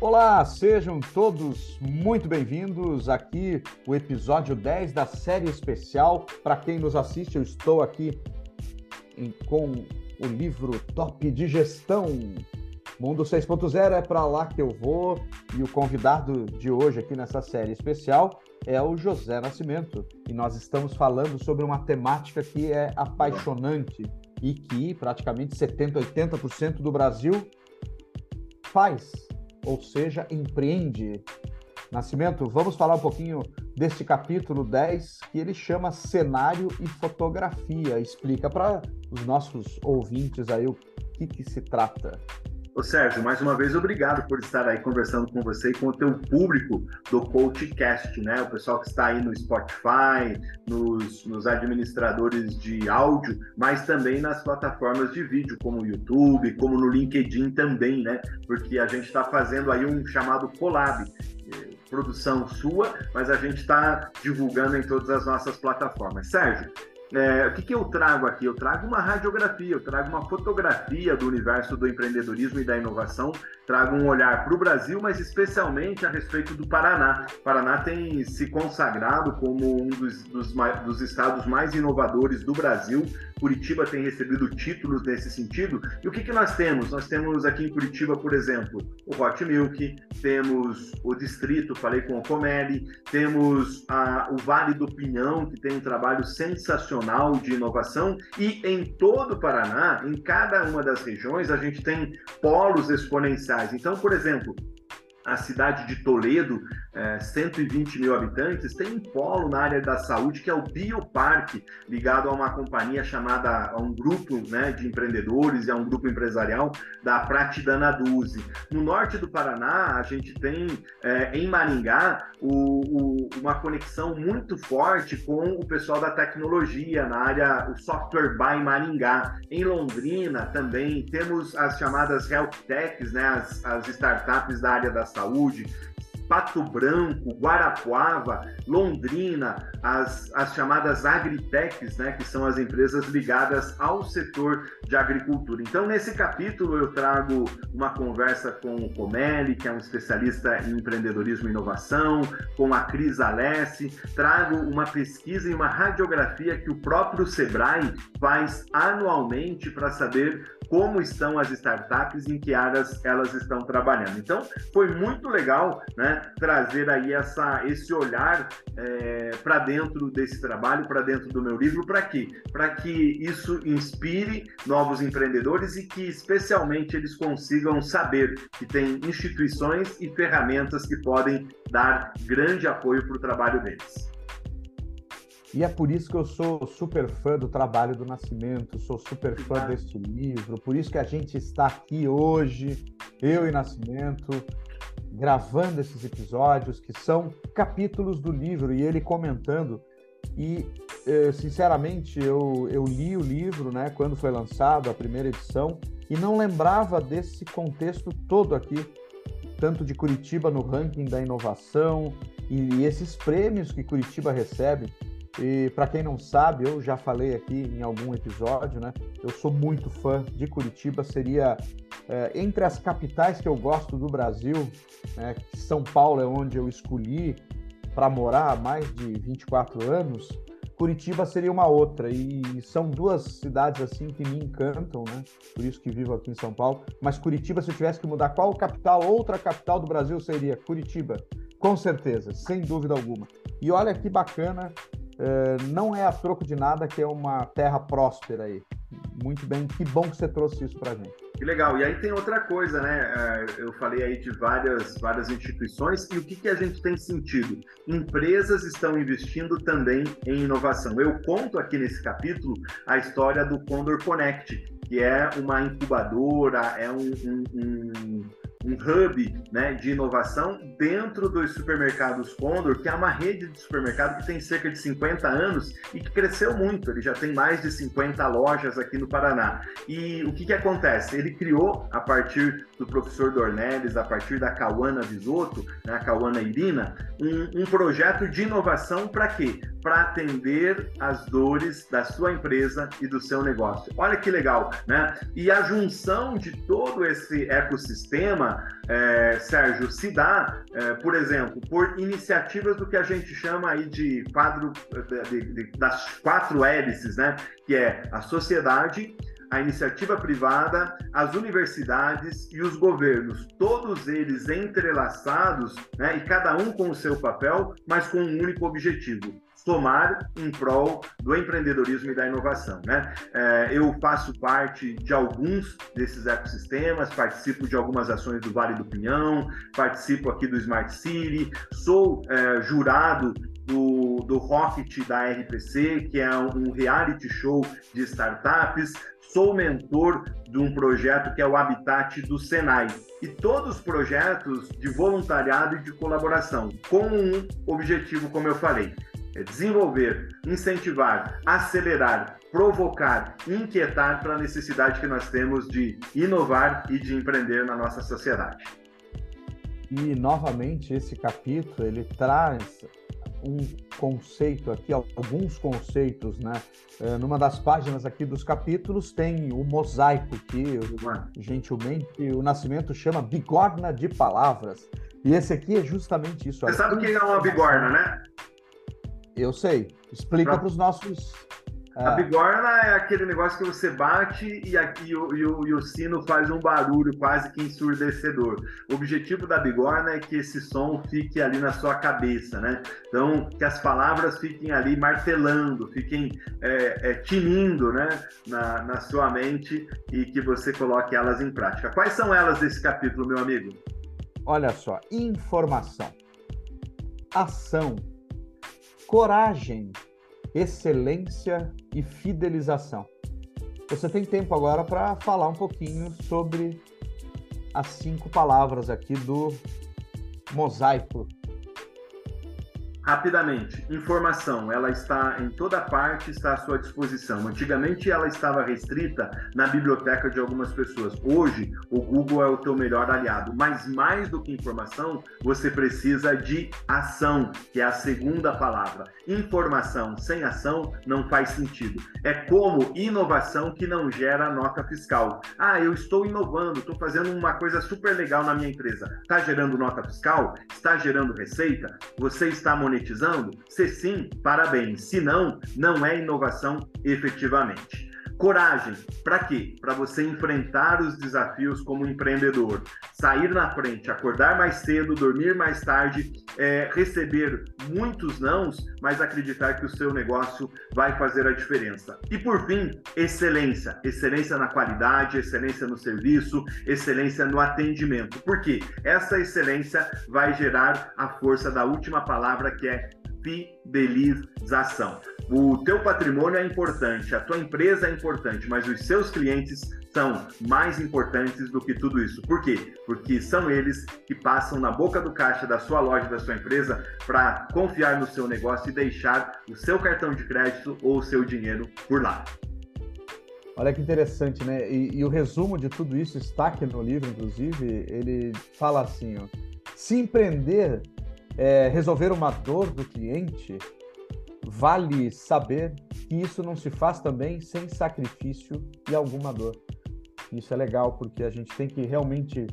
Olá, sejam todos muito bem-vindos aqui o episódio 10 da série especial. Para quem nos assiste, eu estou aqui em, com o livro Top de Gestão. Mundo 6.0 é para lá que eu vou e o convidado de hoje aqui nessa série especial é o José Nascimento. E nós estamos falando sobre uma temática que é apaixonante e que praticamente 70, 80% do Brasil faz ou seja, empreende. Nascimento, vamos falar um pouquinho deste capítulo 10 que ele chama Cenário e Fotografia. Explica para os nossos ouvintes aí o que, que se trata. Ô Sérgio, mais uma vez obrigado por estar aí conversando com você e com o teu público do Coachcast, né? O pessoal que está aí no Spotify, nos, nos administradores de áudio, mas também nas plataformas de vídeo, como o YouTube, como no LinkedIn também, né? Porque a gente está fazendo aí um chamado collab eh, produção sua, mas a gente está divulgando em todas as nossas plataformas. Sérgio, é, o que, que eu trago aqui? Eu trago uma radiografia, eu trago uma fotografia do universo do empreendedorismo e da inovação, trago um olhar para o Brasil, mas especialmente a respeito do Paraná. O Paraná tem se consagrado como um dos, dos, dos estados mais inovadores do Brasil. Curitiba tem recebido títulos nesse sentido. E o que, que nós temos? Nós temos aqui em Curitiba, por exemplo, o Hot Milk, temos o Distrito, falei com o Comelli, temos a, o Vale do Pinhão, que tem um trabalho sensacional de inovação e em todo o Paraná, em cada uma das regiões, a gente tem polos exponenciais. Então, por exemplo, a cidade de Toledo, é, 120 mil habitantes, tem um polo na área da saúde que é o Bioparque, ligado a uma companhia chamada, a um grupo né, de empreendedores e a um grupo empresarial da Pratidana Duzi. No norte do Paraná, a gente tem é, em Maringá o, o, uma conexão muito forte com o pessoal da tecnologia na área, o Software by Maringá. Em Londrina também temos as chamadas Health Techs, né, as, as startups da área da saúde, Pato Branco, Guarapuava, Londrina, as, as chamadas agritechs, né, que são as empresas ligadas ao setor de agricultura. Então, nesse capítulo, eu trago uma conversa com o Comelli, que é um especialista em empreendedorismo e inovação, com a Cris Alessi, trago uma pesquisa e uma radiografia que o próprio Sebrae faz anualmente para saber como estão as startups, em que áreas elas estão trabalhando. Então, foi muito legal né, trazer aí essa, esse olhar é, para dentro desse trabalho, para dentro do meu livro, para quê? Para que isso inspire novos empreendedores e que, especialmente, eles consigam saber que tem instituições e ferramentas que podem dar grande apoio para o trabalho deles. E é por isso que eu sou super fã do trabalho do Nascimento, sou super fã deste livro, por isso que a gente está aqui hoje, eu e Nascimento, gravando esses episódios que são capítulos do livro e ele comentando. E, eh, sinceramente, eu, eu li o livro né, quando foi lançado, a primeira edição, e não lembrava desse contexto todo aqui, tanto de Curitiba no ranking da inovação e esses prêmios que Curitiba recebe. E para quem não sabe, eu já falei aqui em algum episódio, né? Eu sou muito fã de Curitiba, seria é, entre as capitais que eu gosto do Brasil, né, São Paulo é onde eu escolhi para morar há mais de 24 anos, Curitiba seria uma outra. E são duas cidades assim que me encantam, né? Por isso que vivo aqui em São Paulo. Mas Curitiba, se eu tivesse que mudar qual capital, outra capital do Brasil seria Curitiba. Com certeza, sem dúvida alguma. E olha que bacana é, não é a troco de nada que é uma terra próspera aí. Muito bem, que bom que você trouxe isso para gente. Que legal. E aí tem outra coisa, né? É, eu falei aí de várias, várias instituições e o que, que a gente tem sentido? Empresas estão investindo também em inovação. Eu conto aqui nesse capítulo a história do Condor Connect, que é uma incubadora, é um, um, um um hub né, de inovação dentro dos supermercados Condor, que é uma rede de supermercado que tem cerca de 50 anos e que cresceu muito. Ele já tem mais de 50 lojas aqui no Paraná. E o que, que acontece? Ele criou, a partir do professor Dornelles, a partir da Cauana Visoto, né, a Cauana Irina, um, um projeto de inovação para quê? Para atender as dores da sua empresa e do seu negócio. Olha que legal, né? E a junção de todo esse ecossistema, é, Sérgio, se dá, é, por exemplo, por iniciativas do que a gente chama aí de quadro de, de, das quatro hélices, né? Que é a sociedade, a iniciativa privada, as universidades e os governos, todos eles entrelaçados, né, e cada um com o seu papel, mas com um único objetivo: somar em prol do empreendedorismo e da inovação. Né? É, eu faço parte de alguns desses ecossistemas, participo de algumas ações do Vale do Pinhão, participo aqui do Smart City, sou é, jurado do, do Rocket da RPC, que é um reality show de startups, sou mentor de um projeto que é o Habitat do Senai. E todos os projetos de voluntariado e de colaboração, com um objetivo, como eu falei, desenvolver, incentivar, acelerar, provocar, inquietar para a necessidade que nós temos de inovar e de empreender na nossa sociedade. E novamente esse capítulo ele traz um conceito aqui, alguns conceitos, né? É, numa das páginas aqui dos capítulos tem o mosaico que, gentilmente, o Nascimento chama bigorna de palavras. E esse aqui é justamente isso. Você sabe o que é uma bigorna, né? Eu sei. Explica para os nossos a bigorna é aquele negócio que você bate e, aqui, o, e, o, e o sino faz um barulho quase que ensurdecedor. O objetivo da bigorna é que esse som fique ali na sua cabeça, né? Então, que as palavras fiquem ali martelando, fiquem é, é, tinindo né? na, na sua mente e que você coloque elas em prática. Quais são elas desse capítulo, meu amigo? Olha só, informação, ação, coragem, excelência e fidelização. Você tem tempo agora para falar um pouquinho sobre as cinco palavras aqui do mosaico Rapidamente, informação, ela está em toda parte, está à sua disposição. Antigamente ela estava restrita na biblioteca de algumas pessoas. Hoje, o Google é o teu melhor aliado. Mas mais do que informação, você precisa de ação, que é a segunda palavra. Informação sem ação não faz sentido. É como inovação que não gera nota fiscal. Ah, eu estou inovando, estou fazendo uma coisa super legal na minha empresa. Está gerando nota fiscal? Está gerando receita? Você está monetizando? Se sim, parabéns. Se não, não é inovação efetivamente. Coragem, para quê? Para você enfrentar os desafios como empreendedor, sair na frente, acordar mais cedo, dormir mais tarde, é, receber muitos nãos, mas acreditar que o seu negócio vai fazer a diferença. E por fim, excelência, excelência na qualidade, excelência no serviço, excelência no atendimento. Por quê? Essa excelência vai gerar a força da última palavra que é fidelização. O teu patrimônio é importante, a tua empresa é importante, mas os seus clientes são mais importantes do que tudo isso. Por quê? Porque são eles que passam na boca do caixa da sua loja, da sua empresa, para confiar no seu negócio e deixar o seu cartão de crédito ou o seu dinheiro por lá. Olha que interessante, né? E, e, o resumo de tudo isso está aqui no livro, inclusive, ele fala assim, ó, se empreender é, resolver uma dor do cliente, vale saber que isso não se faz também sem sacrifício e alguma dor. Isso é legal porque a gente tem que realmente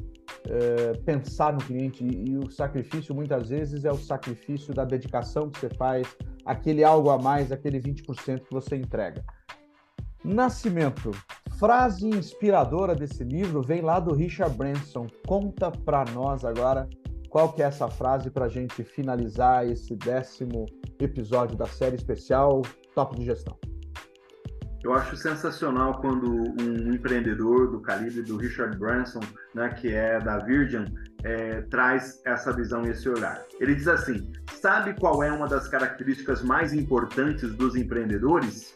é, pensar no cliente e, e, o sacrifício muitas vezes é o sacrifício da dedicação que você faz, aquele algo a mais, aquele 20% que você entrega. Nascimento. Frase inspiradora desse livro vem lá do Richard Branson. Conta para nós agora qual que é essa frase para a gente finalizar esse décimo episódio da série especial Top de Gestão? Eu acho sensacional quando um empreendedor do calibre do Richard Branson, né, que é da Virgin, é, traz essa visão e esse olhar. Ele diz assim: sabe qual é uma das características mais importantes dos empreendedores?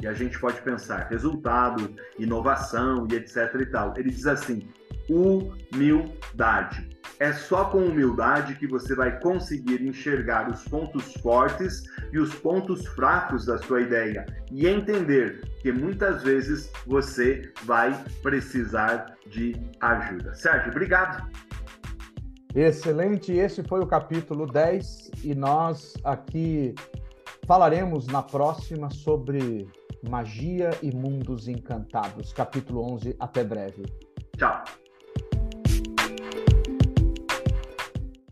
E a gente pode pensar resultado, inovação e etc e tal. Ele diz assim: humildade. É só com humildade que você vai conseguir enxergar os pontos fortes e os pontos fracos da sua ideia e entender que muitas vezes você vai precisar de ajuda. Sérgio, obrigado. Excelente, esse foi o capítulo 10 e nós aqui falaremos na próxima sobre magia e mundos encantados. Capítulo 11. Até breve. Tchau.